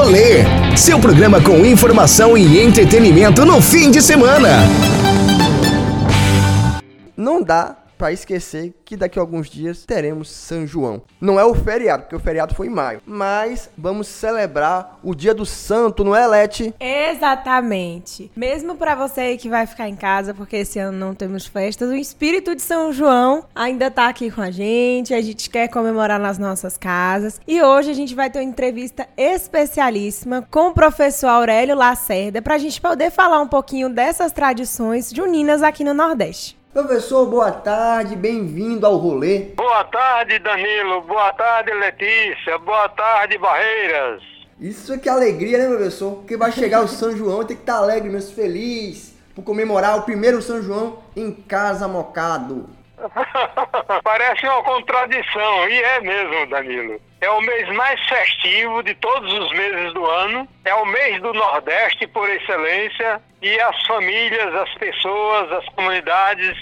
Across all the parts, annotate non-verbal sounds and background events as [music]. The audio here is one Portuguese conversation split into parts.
Rolê, seu programa com informação e entretenimento no fim de semana. Não dá para esquecer que daqui a alguns dias teremos São João. Não é o feriado, porque o feriado foi em maio, mas vamos celebrar o Dia do Santo, não é, Leti? Exatamente. Mesmo para você que vai ficar em casa, porque esse ano não temos festas, o espírito de São João ainda tá aqui com a gente, a gente quer comemorar nas nossas casas. E hoje a gente vai ter uma entrevista especialíssima com o professor Aurélio Lacerda para a gente poder falar um pouquinho dessas tradições juninas aqui no Nordeste. Professor, boa tarde, bem-vindo ao rolê. Boa tarde, Danilo. Boa tarde, Letícia. Boa tarde, Barreiras. Isso é que alegria, né, professor? Porque vai chegar o [laughs] São João, tem que estar alegre, mesmo feliz, por comemorar o primeiro São João em casa mocado. [laughs] Parece uma contradição, e é mesmo, Danilo. É o mês mais festivo de todos os meses do ano, é o mês do Nordeste por excelência, e as famílias, as pessoas, as comunidades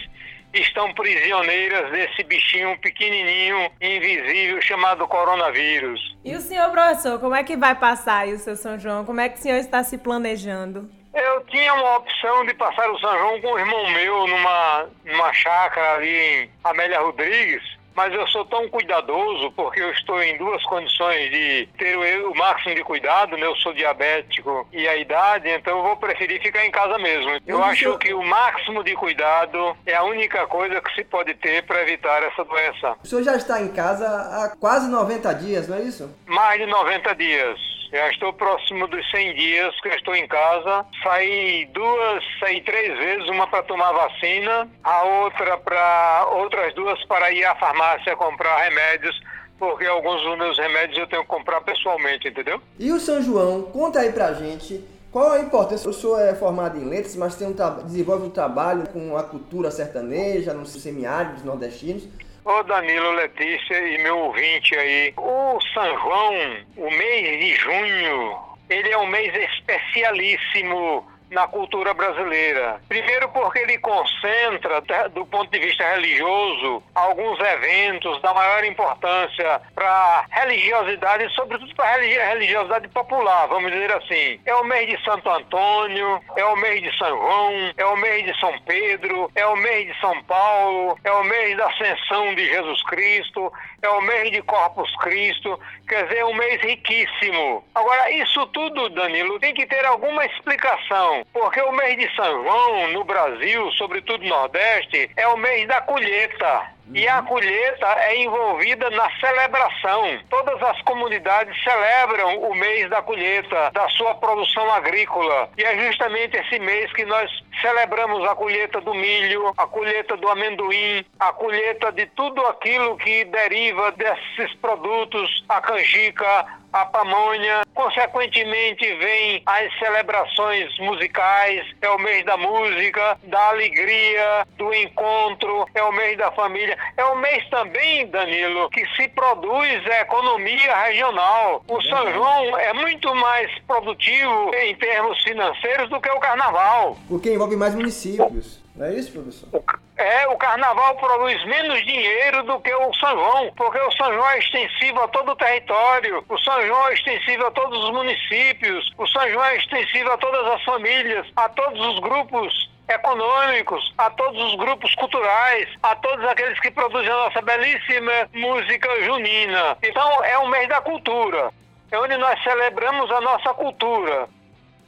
estão prisioneiras desse bichinho pequenininho, invisível, chamado coronavírus. E o senhor, professor, como é que vai passar aí o seu São João? Como é que o senhor está se planejando? Eu tinha uma opção de passar o São João com um irmão meu numa, numa chácara ali em Amélia Rodrigues, mas eu sou tão cuidadoso porque eu estou em duas condições de ter o, o máximo de cuidado, né? Eu sou diabético e a idade, então eu vou preferir ficar em casa mesmo. Eu acho que o máximo de cuidado é a única coisa que se pode ter para evitar essa doença. O senhor já está em casa há quase 90 dias, não é isso? Mais de 90 dias. Já estou próximo dos 100 dias que eu estou em casa. Saí duas, saí três vezes, uma para tomar vacina, a outra para outras duas para ir à farmácia comprar remédios porque alguns dos meus remédios eu tenho que comprar pessoalmente, entendeu? E o São João, conta aí pra gente qual a importância? O senhor é formado em letras, mas tem um desenvolve um trabalho com a cultura sertaneja, nos semiáridos nordestinos. Ô Danilo, Letícia e meu ouvinte aí, o São João, o mês de junho, ele é um mês especialíssimo na cultura brasileira. Primeiro porque ele concentra, do ponto de vista religioso, alguns eventos da maior importância para a religiosidade, sobretudo para a religiosidade popular, vamos dizer assim. É o mês de Santo Antônio, é o mês de São João, é o mês de São Pedro, é o mês de São Paulo, é o mês da ascensão de Jesus Cristo, é o mês de Corpus Cristo, quer dizer, é um mês riquíssimo. Agora, isso tudo, Danilo, tem que ter alguma explicação porque o mês de São João no Brasil, sobretudo no Nordeste, é o mês da colheita. E a colheita é envolvida na celebração. Todas as comunidades celebram o mês da colheita, da sua produção agrícola. E é justamente esse mês que nós celebramos a colheita do milho, a colheita do amendoim, a colheita de tudo aquilo que deriva desses produtos, a canjica, a pamonha. Consequentemente, vem as celebrações musicais, é o mês da música, da alegria, do encontro, é o mês da família. É um mês também, Danilo, que se produz a economia regional. O São João é muito mais produtivo em termos financeiros do que o carnaval. Porque envolve mais municípios. Não é isso, professor? É, o carnaval produz menos dinheiro do que o São João, porque o São João é extensivo a todo o território, o São João é extensivo a todos os municípios, o São João é extensivo a todas as famílias, a todos os grupos econômicos, a todos os grupos culturais, a todos aqueles que produzem a nossa belíssima música junina. Então é um mês da cultura, é onde nós celebramos a nossa cultura.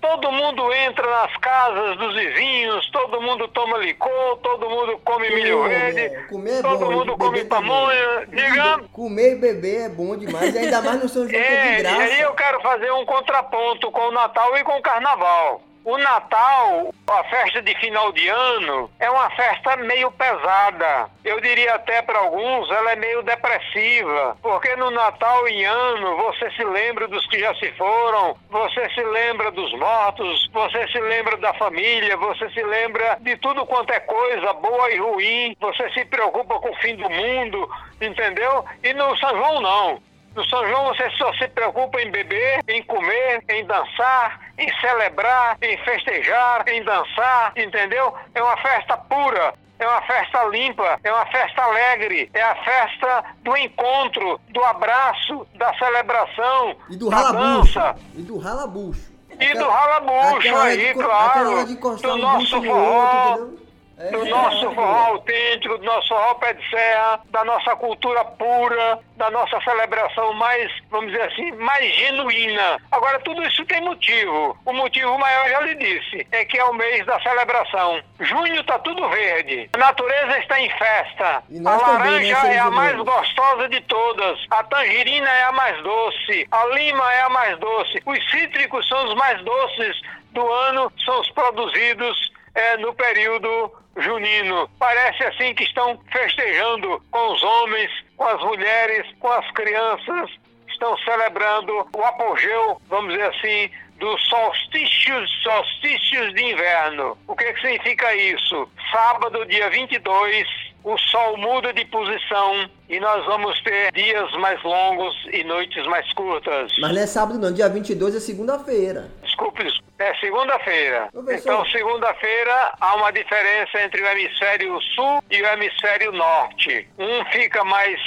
Todo mundo entra nas casas dos vizinhos, todo mundo toma licor, todo mundo come milho verde, é todo bom, mundo come pamonha. Diga. Comer e beber é bom demais, ainda mais no São João é de É, e graça. aí eu quero fazer um contraponto com o Natal e com o Carnaval. O Natal, a festa de final de ano, é uma festa meio pesada. Eu diria até para alguns, ela é meio depressiva. Porque no Natal em ano, você se lembra dos que já se foram, você se lembra dos mortos, você se lembra da família, você se lembra de tudo quanto é coisa boa e ruim, você se preocupa com o fim do mundo, entendeu? E no São João não. No São João você só se preocupa em beber, em comer, em dançar, em celebrar, em festejar, em dançar, entendeu? É uma festa pura. é uma festa limpa, é uma festa alegre, é a festa do encontro, do abraço, da celebração, E do da dança. E do ralabucho. E do ralabucho aquela aí, de claro. Aquela Do um nosso forró, outro, entendeu? É, do nosso é, forró autêntico, do nosso forró pé de serra, da nossa cultura pura, da nossa celebração mais, vamos dizer assim, mais genuína. Agora, tudo isso tem motivo. O motivo maior, já lhe disse, é que é o mês da celebração. Junho está tudo verde. A natureza está em festa. A nós também, né, laranja é a mais gostosa de todas. A tangerina é a mais doce. A lima é a mais doce. Os cítricos são os mais doces do ano, são os produzidos é, no período junino. Parece assim que estão festejando com os homens, com as mulheres, com as crianças, estão celebrando o apogeu, vamos dizer assim, dos solstícios, solstícios de inverno. O que, que significa isso? Sábado, dia 22, o sol muda de posição e nós vamos ter dias mais longos e noites mais curtas. Mas não é sábado não, dia 22 é segunda-feira. Desculpe, desculpe. É segunda-feira. Então, segunda-feira há uma diferença entre o hemisfério sul e o hemisfério norte. Um fica mais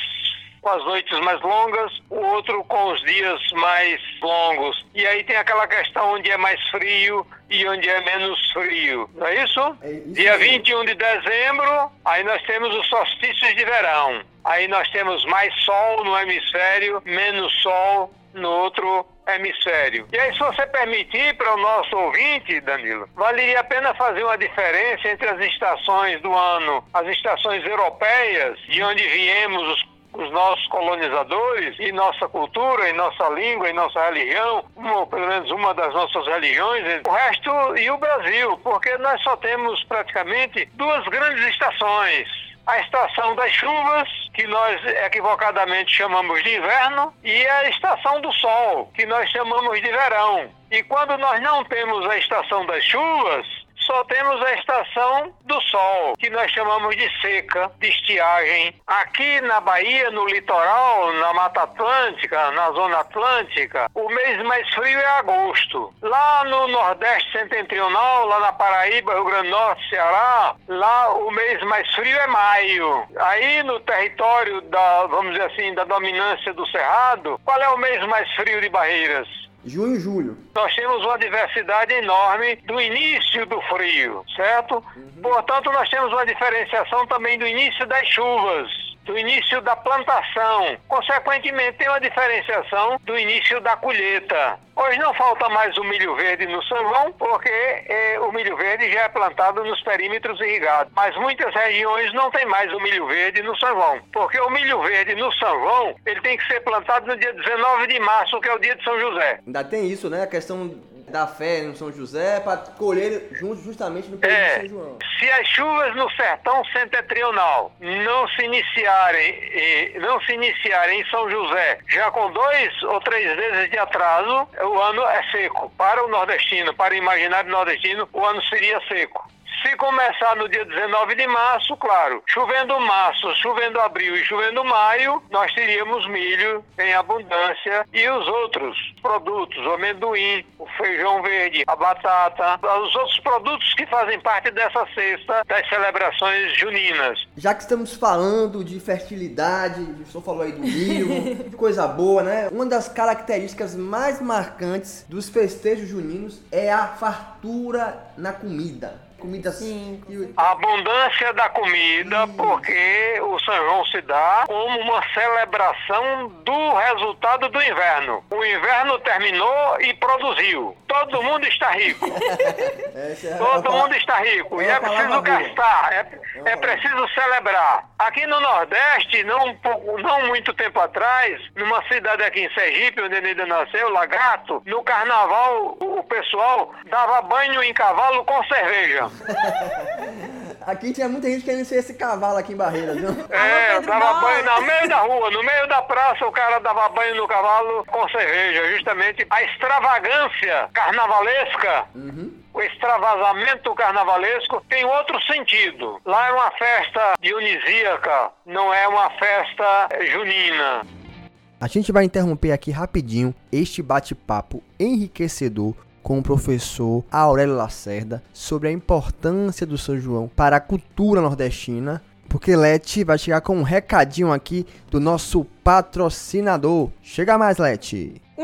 com as noites mais longas, o outro com os dias mais longos. E aí tem aquela questão onde é mais frio e onde é menos frio. Não é isso? É isso Dia mesmo. 21 de dezembro, aí nós temos os solstícios de verão. Aí nós temos mais sol no hemisfério, menos sol no outro hemisfério. E aí, se você permitir para o nosso ouvinte, Danilo, valeria a pena fazer uma diferença entre as estações do ano, as estações europeias, de onde viemos os os nossos colonizadores e nossa cultura, e nossa língua, e nossa religião, ou pelo menos uma das nossas religiões, o resto e o Brasil, porque nós só temos praticamente duas grandes estações. A estação das chuvas, que nós equivocadamente chamamos de inverno, e a estação do sol, que nós chamamos de verão. E quando nós não temos a estação das chuvas, só temos a estação do sol, que nós chamamos de seca, de estiagem. Aqui na Bahia, no litoral, na Mata Atlântica, na Zona Atlântica, o mês mais frio é agosto. Lá no Nordeste Setentrional, lá na Paraíba, Rio Grande do Norte, Ceará, lá o mês mais frio é maio. Aí no território da, vamos dizer assim, da dominância do Cerrado, qual é o mês mais frio de Barreiras? Junho e julho. nós temos uma diversidade enorme do início do frio, certo? Portanto, nós temos uma diferenciação também do início das chuvas, do início da plantação. Consequentemente, tem uma diferenciação do início da colheita. Hoje não falta mais o milho verde no São porque eh, o milho verde já é plantado nos perímetros irrigados. Mas muitas regiões não tem mais o milho verde no São porque o milho verde no São ele tem que ser plantado no dia 19 de março, que é o dia de São José. Ainda tem isso, né? A questão da fé no São José para colher justamente no período de É, São João. se as chuvas no sertão setentrional não se iniciarem, não se iniciarem em São José, já com dois ou três vezes de atraso, o ano é seco. Para o nordestino, para o imaginário nordestino, o ano seria seco. Se começar no dia 19 de março, claro, chovendo março, chovendo abril e chovendo maio, nós teríamos milho em abundância e os outros produtos, o amendoim, o feijão verde, a batata, os outros produtos que fazem parte dessa cesta das celebrações juninas. Já que estamos falando de fertilidade, o senhor falou aí do milho, [laughs] coisa boa, né? Uma das características mais marcantes dos festejos juninos é a fartura na comida. Comida Sim, A abundância da comida, porque o São João se dá como uma celebração do resultado do inverno. O inverno terminou e produziu. Todo mundo está rico. [laughs] É Todo mundo está rico. é E é preciso gastar, é, é preciso celebrar. Aqui no Nordeste, não, pouco- não muito tempo atrás, numa cidade aqui em Sergipe, onde ele nasceu, Lagarto, no carnaval o pessoal dava banho em cavalo com cerveja. [laughs] Aqui tinha muita gente querendo ser esse cavalo aqui em Barreiras, viu? É, dava banho no meio da rua, no meio da praça, o cara dava banho no cavalo com cerveja. Justamente a extravagância carnavalesca, o extravasamento carnavalesco tem outro sentido. Lá é uma festa dionisíaca, não é uma festa junina. A gente vai interromper aqui rapidinho este bate-papo enriquecedor com o professor Aurélio Lacerda sobre a importância do São João para a cultura nordestina, porque Leti vai chegar com um recadinho aqui do nosso patrocinador. Chega mais, Leti!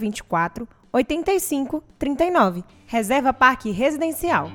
9824 8539. Reserva Parque Residencial.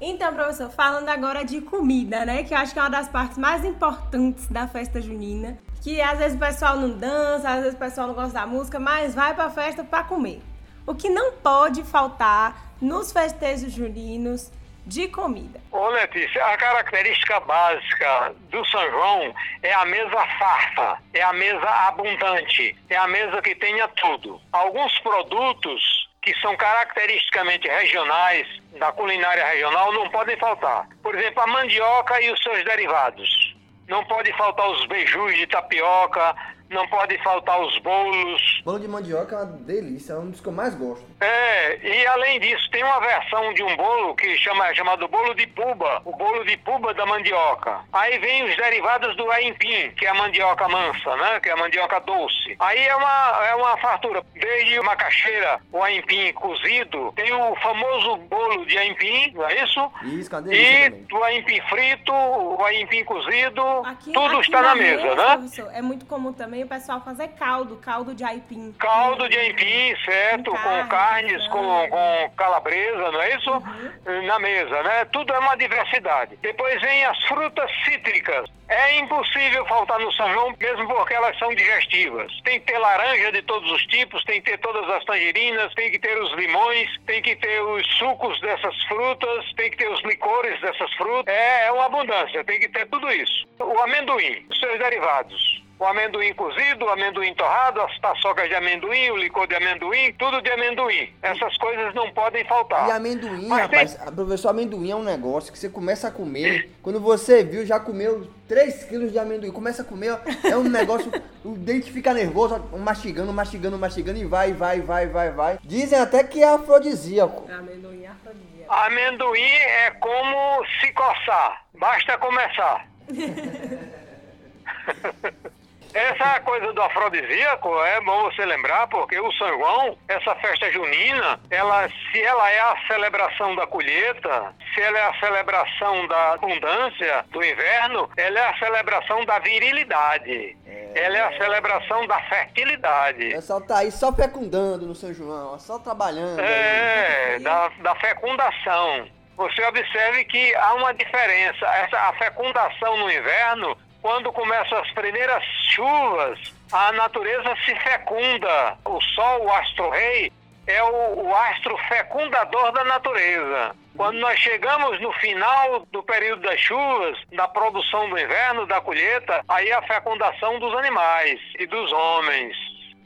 Então, professor, falando agora de comida, né? Que eu acho que é uma das partes mais importantes da festa junina. Que às vezes o pessoal não dança, às vezes o pessoal não gosta da música, mas vai pra festa para comer. O que não pode faltar nos festejos juninos de comida. Ô Letícia, a característica básica do São João é a mesa farta, é a mesa abundante, é a mesa que tenha tudo. Alguns produtos que são caracteristicamente regionais, da culinária regional, não podem faltar. Por exemplo, a mandioca e os seus derivados. Não pode faltar os beijus de tapioca, não pode faltar os bolos. Bolo de mandioca é uma delícia, é um dos que eu mais gosto. É, e além disso, tem uma versão de um bolo que chama, é chamado bolo de puba, o bolo de puba da mandioca. Aí vem os derivados do aipim, que é a mandioca mansa, né? Que é a mandioca doce. Aí é uma, é uma fartura, desde macaxeira, o aipim cozido, tem o famoso bolo de aipim, não é isso? Isso, uma delícia E também. o aipim frito, o aipim cozido, Aqui- tudo aqui está na mesa, né? professor, é muito comum também o pessoal fazer caldo, caldo de aipim. Caldo de aipim, certo? Com Com, carne, carnes, com, frango. com calabresa, não é isso? Uhum. Na mesa, né? Tudo é uma diversidade. Depois vem as frutas cítricas. É impossível faltar no São João, mesmo porque elas são digestivas. Tem que ter laranja de todos os tipos, tem que ter todas as tangerinas, tem que ter os limões, tem que ter os sucos dessas frutas, tem que ter os licores dessas frutas. É, é uma abundância, tem que ter tudo isso. O amendoim, os seus derivados o amendoim cozido, o amendoim torrado, as paçocas de amendoim, o licor de amendoim, tudo de amendoim. Essas coisas não podem faltar. E amendoim, Mas tem- rapaz, a- professor, amendoim é um negócio que você começa a comer, quando você viu, já comeu 3 quilos de amendoim, começa a comer, é um negócio, [laughs] o dente fica nervoso, mastigando, mastigando, mastigando, e vai, vai, vai, vai, vai. Dizem até que é afrodisíaco. Amendoim afrodisíaco. Amendoim é como se coçar, basta começar. [laughs] Essa coisa do afrodisíaco é bom você lembrar, porque o São João, essa festa junina, ela, se ela é a celebração da colheita, se ela é a celebração da abundância do inverno, ela é a celebração da virilidade. Ela é a celebração da O fertilidade. pessoal tá aí só fecundando no São João, só trabalhando. É, aí. da, da fecundação. Você observe que há uma diferença. Essa, a fecundação no inverno, quando começam as primeiras chuvas, a natureza se fecunda. O Sol, o astro-rei, é o, o astro fecundador da natureza. Quando nós chegamos no final do período das chuvas, da produção do inverno, da colheita, aí a fecundação dos animais e dos homens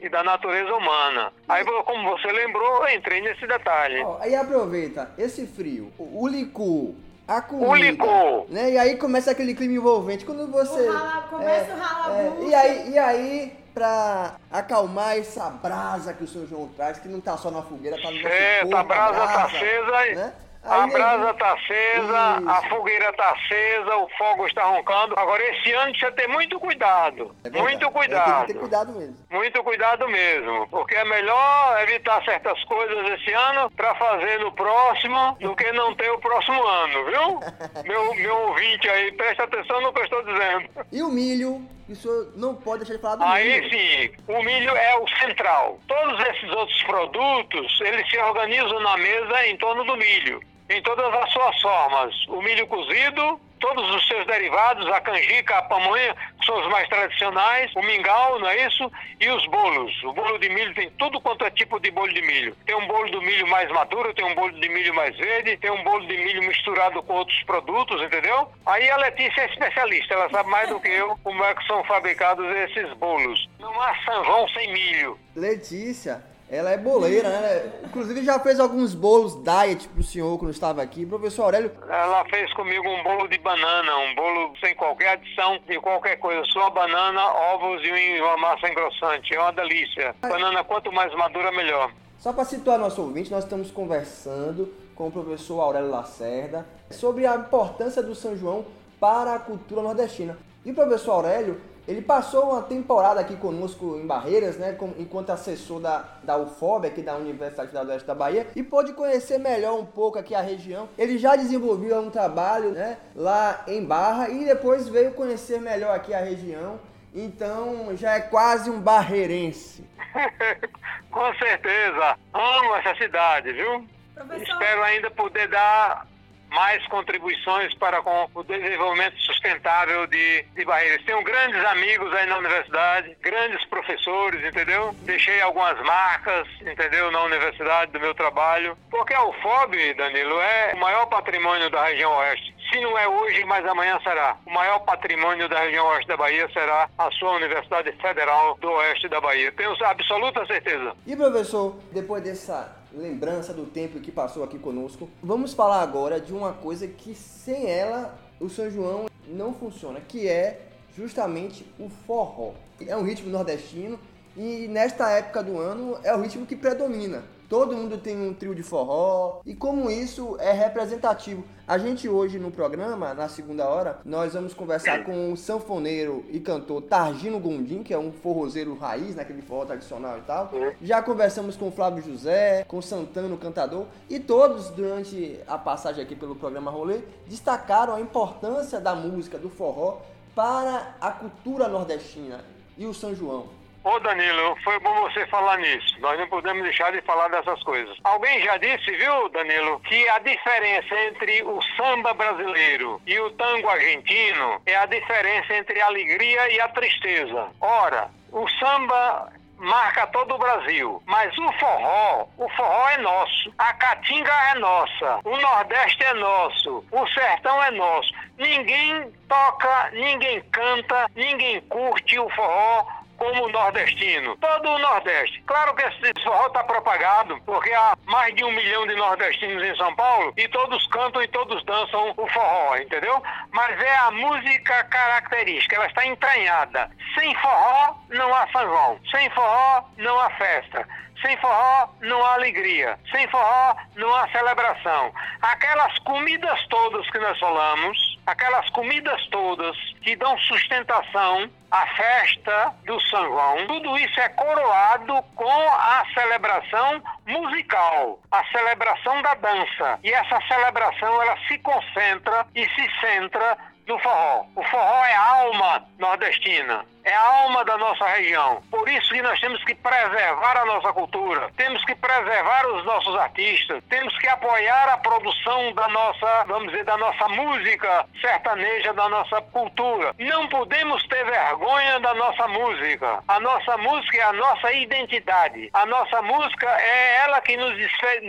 e da natureza humana. Aí, como você lembrou, eu entrei nesse detalhe. Ó, aí aproveita esse frio, o, o licor, a comida. O licor. Né? E aí começa aquele clima envolvente. Quando você. O rala- começa o ralabucho. e aí, e aí, pra acalmar essa brasa que o São João traz, que não tá só na fogueira, tá no nosso Certo, corpo, a brasa tá acesa, e- né? A Aí, brasa tá acesa, a Isso. fogueira tá acesa, o fogo está roncando. Agora, esse ano precisa ter muito cuidado. É muito cuidado. tem que ter cuidado mesmo. Muito cuidado mesmo, porque é melhor evitar certas coisas esse ano para fazer no próximo do que não ter o próximo ano, viu? [laughs] meu, meu ouvinte aí, presta atenção no que eu estou dizendo. E o milho, isso não pode deixar de falar do Aí milho. sim, o milho é o central. Todos esses outros produtos, eles se organizam na mesa em torno do milho, em todas as suas formas. O milho cozido, todos os seus derivados, a canjica, a pamonha, que são os mais tradicionais, o mingau, não é isso? E os bolos. O bolo de milho tem tudo quanto é tipo de bolo de milho. Tem um bolo do milho mais maduro, tem um bolo de milho mais verde, tem um bolo de milho misturado com outros produtos, entendeu? Aí a Letícia é especialista, ela sabe mais do que eu como é que são fabricados esses bolos. Não há João sem milho. Letícia, Ela é boleira, né? Inclusive já fez alguns bolos diet pro senhor quando estava aqui. Professor Aurélio. Ela fez comigo um bolo de banana, um bolo sem qualquer adição de qualquer coisa, só banana, ovos e uma massa engrossante. É uma delícia. Banana quanto mais madura, melhor. Só para situar nosso ouvinte, nós estamos conversando com o professor Aurélio Lacerda sobre a importância do São João para a cultura nordestina. E o professor Aurélio, ele passou uma temporada aqui conosco em Barreiras, né, enquanto assessor da, da UFOB, aqui da Universidade do Oeste da Bahia, e pôde conhecer melhor um pouco aqui a região. Ele já desenvolveu um trabalho né, lá em Barra e depois veio conhecer melhor aqui a região. Então já é quase um barreirense. [laughs] Com certeza. Amo essa cidade, viu? Professor... Espero ainda poder dar mais contribuições para com o desenvolvimento sustentável de, de Barreiras. Tenho grandes amigos aí na universidade, grandes professores, entendeu? Deixei algumas marcas, entendeu, na universidade do meu trabalho, porque a UFOB, Danilo, é o maior patrimônio da região oeste. Se não é hoje, mas amanhã será. O maior patrimônio da região oeste da Bahia será a sua Universidade Federal do Oeste da Bahia. Tenho absoluta certeza. E professor, depois dessa lembrança do tempo que passou aqui conosco, vamos falar agora de uma coisa que sem ela o São João não funciona, que é justamente o forró. É um ritmo nordestino e nesta época do ano é o ritmo que predomina. Todo mundo tem um trio de forró e como isso é representativo. A gente hoje no programa, na segunda hora, nós vamos conversar com o sanfoneiro e cantor Targino Gondim, que é um forrozeiro raiz, naquele né, forró tradicional e tal. Já conversamos com o Flávio José, com o Santano, cantador, e todos durante a passagem aqui pelo programa Rolê destacaram a importância da música do forró para a cultura nordestina e o São João. Ô Danilo, foi bom você falar nisso. Nós não podemos deixar de falar dessas coisas. Alguém já disse, viu, Danilo, que a diferença entre o samba brasileiro e o tango argentino é a diferença entre a alegria e a tristeza. Ora, o samba marca todo o Brasil. Mas o forró, o forró é nosso. A caatinga é nossa. O Nordeste é nosso. O sertão é nosso. Ninguém toca, ninguém canta, ninguém curte o forró como nordestino. Todo o Nordeste. Claro que esse forró está propagado, porque há mais de um milhão de nordestinos em São Paulo e todos cantam e todos dançam o forró, entendeu? Mas é a música característica, ela está entranhada. Sem forró não há São. Sem forró não há festa. Sem forró não há alegria. Sem forró não há celebração. Aquelas comidas todas que nós falamos, aquelas comidas todas que dão sustentação à festa do São João, tudo isso é coroado com a celebração musical, a celebração da dança. E essa celebração ela se concentra e se centra do forró. O forró é a alma nordestina, é a alma da nossa região. Por isso que nós temos que preservar a nossa cultura, temos que preservar os nossos artistas, temos que apoiar a produção da nossa, vamos dizer, da nossa música sertaneja, da nossa cultura. Não podemos ter vergonha da nossa música. A nossa música é a nossa identidade. A nossa música é ela que nos,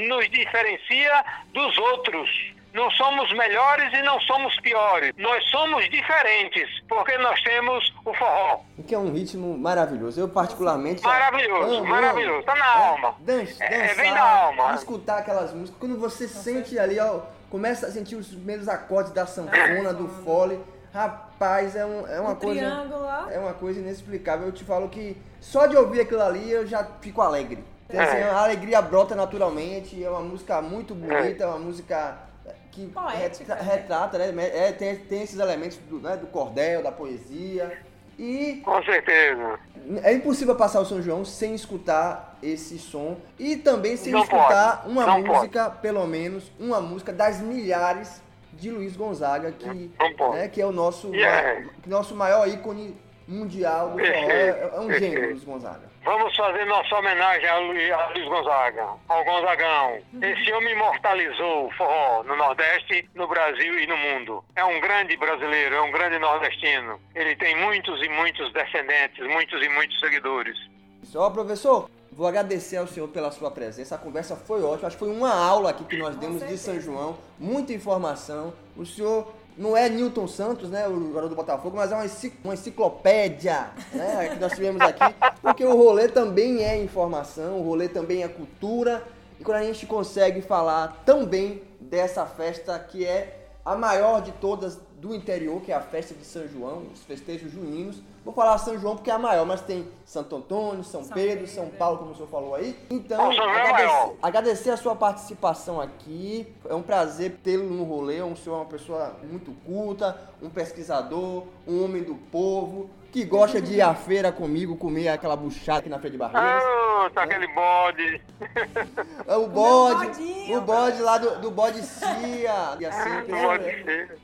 nos diferencia dos outros. Não somos melhores e não somos piores. Nós somos diferentes, porque nós temos o forró. Que é um ritmo maravilhoso. Eu particularmente. Maravilhoso, amo, maravilhoso. Tá na é, alma. Dança, é, vem da alma. Escutar aquelas músicas. Quando você sente ali, ó, começa a sentir os primeiros acordes da sanfona, do fole. Rapaz, é, um, é uma coisa. É uma coisa inexplicável. Eu te falo que só de ouvir aquilo ali eu já fico alegre. Então, assim, a alegria brota naturalmente. É uma música muito bonita, é uma música que Poética, retra, retrata, né? É, tem, tem esses elementos do, né, do cordel, da poesia. E. Com certeza. É impossível passar o São João sem escutar esse som. E também sem Não escutar pode. uma Não música, pode. pelo menos, uma música das milhares de Luiz Gonzaga, que, né, que é o nosso, yeah. nosso maior ícone mundial do forró. É, é um gênio, Luiz Gonzaga. Vamos fazer nossa homenagem a Luiz, a Luiz Gonzaga, ao Gonzagão. Esse homem imortalizou o forró no Nordeste, no Brasil e no mundo. É um grande brasileiro, é um grande nordestino. Ele tem muitos e muitos descendentes, muitos e muitos seguidores. Só, professor, vou agradecer ao senhor pela sua presença. A conversa foi ótima. Acho que foi uma aula aqui que nós demos de São João. Muita informação. O senhor não é Newton Santos, né, o jogador do Botafogo, mas é uma, uma enciclopédia, né, que nós tivemos aqui, porque o rolê também é informação, o rolê também é cultura, e quando a gente consegue falar tão bem dessa festa que é a maior de todas do interior, que é a festa de São João, os festejos juninos. Vou falar São João porque é a maior, mas tem Santo Antônio, São, São Pedro, Pedro, São Paulo, como o senhor falou aí. Então, agradecer, agradecer, a sua participação aqui. É um prazer tê-lo no rolê. O senhor é uma pessoa muito culta, um pesquisador, um homem do povo que gosta de ir à feira comigo, comer aquela buchada aqui na Feira de Barreiras. Oh, tá aquele bode. É o bode, o bode lá do, do bode Cia. E assim, ah, bode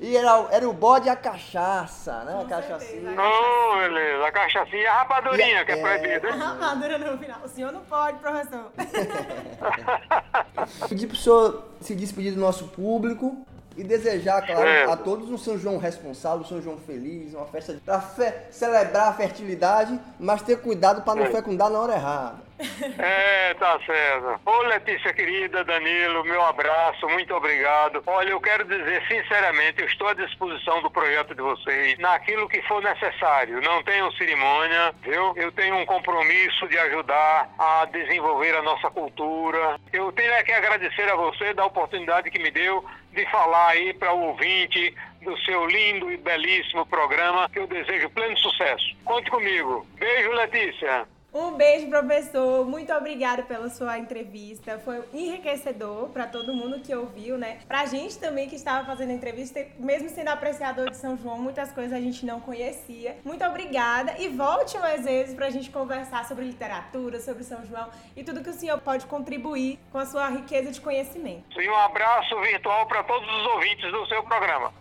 E era, era o bode e a cachaça, né? A cachaçinha. Oh, beleza. A cachaçinha e a rapadurinha, que é, é proibida. A rapadura no final. O senhor não pode, professor. [laughs] Pedir pro senhor se despedir do nosso público e desejar, claro, é. a todos um São João responsável, um São João feliz, uma festa para fe celebrar a fertilidade, mas ter cuidado para não é. fecundar na hora errada. É, tá certo. Ô Letícia querida, Danilo, meu abraço, muito obrigado. Olha, eu quero dizer sinceramente, eu estou à disposição do projeto de vocês, naquilo que for necessário. Não tenho cerimônia, viu? Eu tenho um compromisso de ajudar a desenvolver a nossa cultura. Eu tenho é que agradecer a você da oportunidade que me deu de falar aí para o ouvinte do seu lindo e belíssimo programa, que eu desejo pleno sucesso. Conte comigo. Beijo, Letícia. Um beijo, professor. Muito obrigada pela sua entrevista. Foi enriquecedor para todo mundo que ouviu, né? Pra gente também que estava fazendo a entrevista, mesmo sendo apreciador de São João, muitas coisas a gente não conhecia. Muito obrigada e volte mais vezes pra gente conversar sobre literatura, sobre São João e tudo que o senhor pode contribuir com a sua riqueza de conhecimento. E um abraço virtual para todos os ouvintes do seu programa.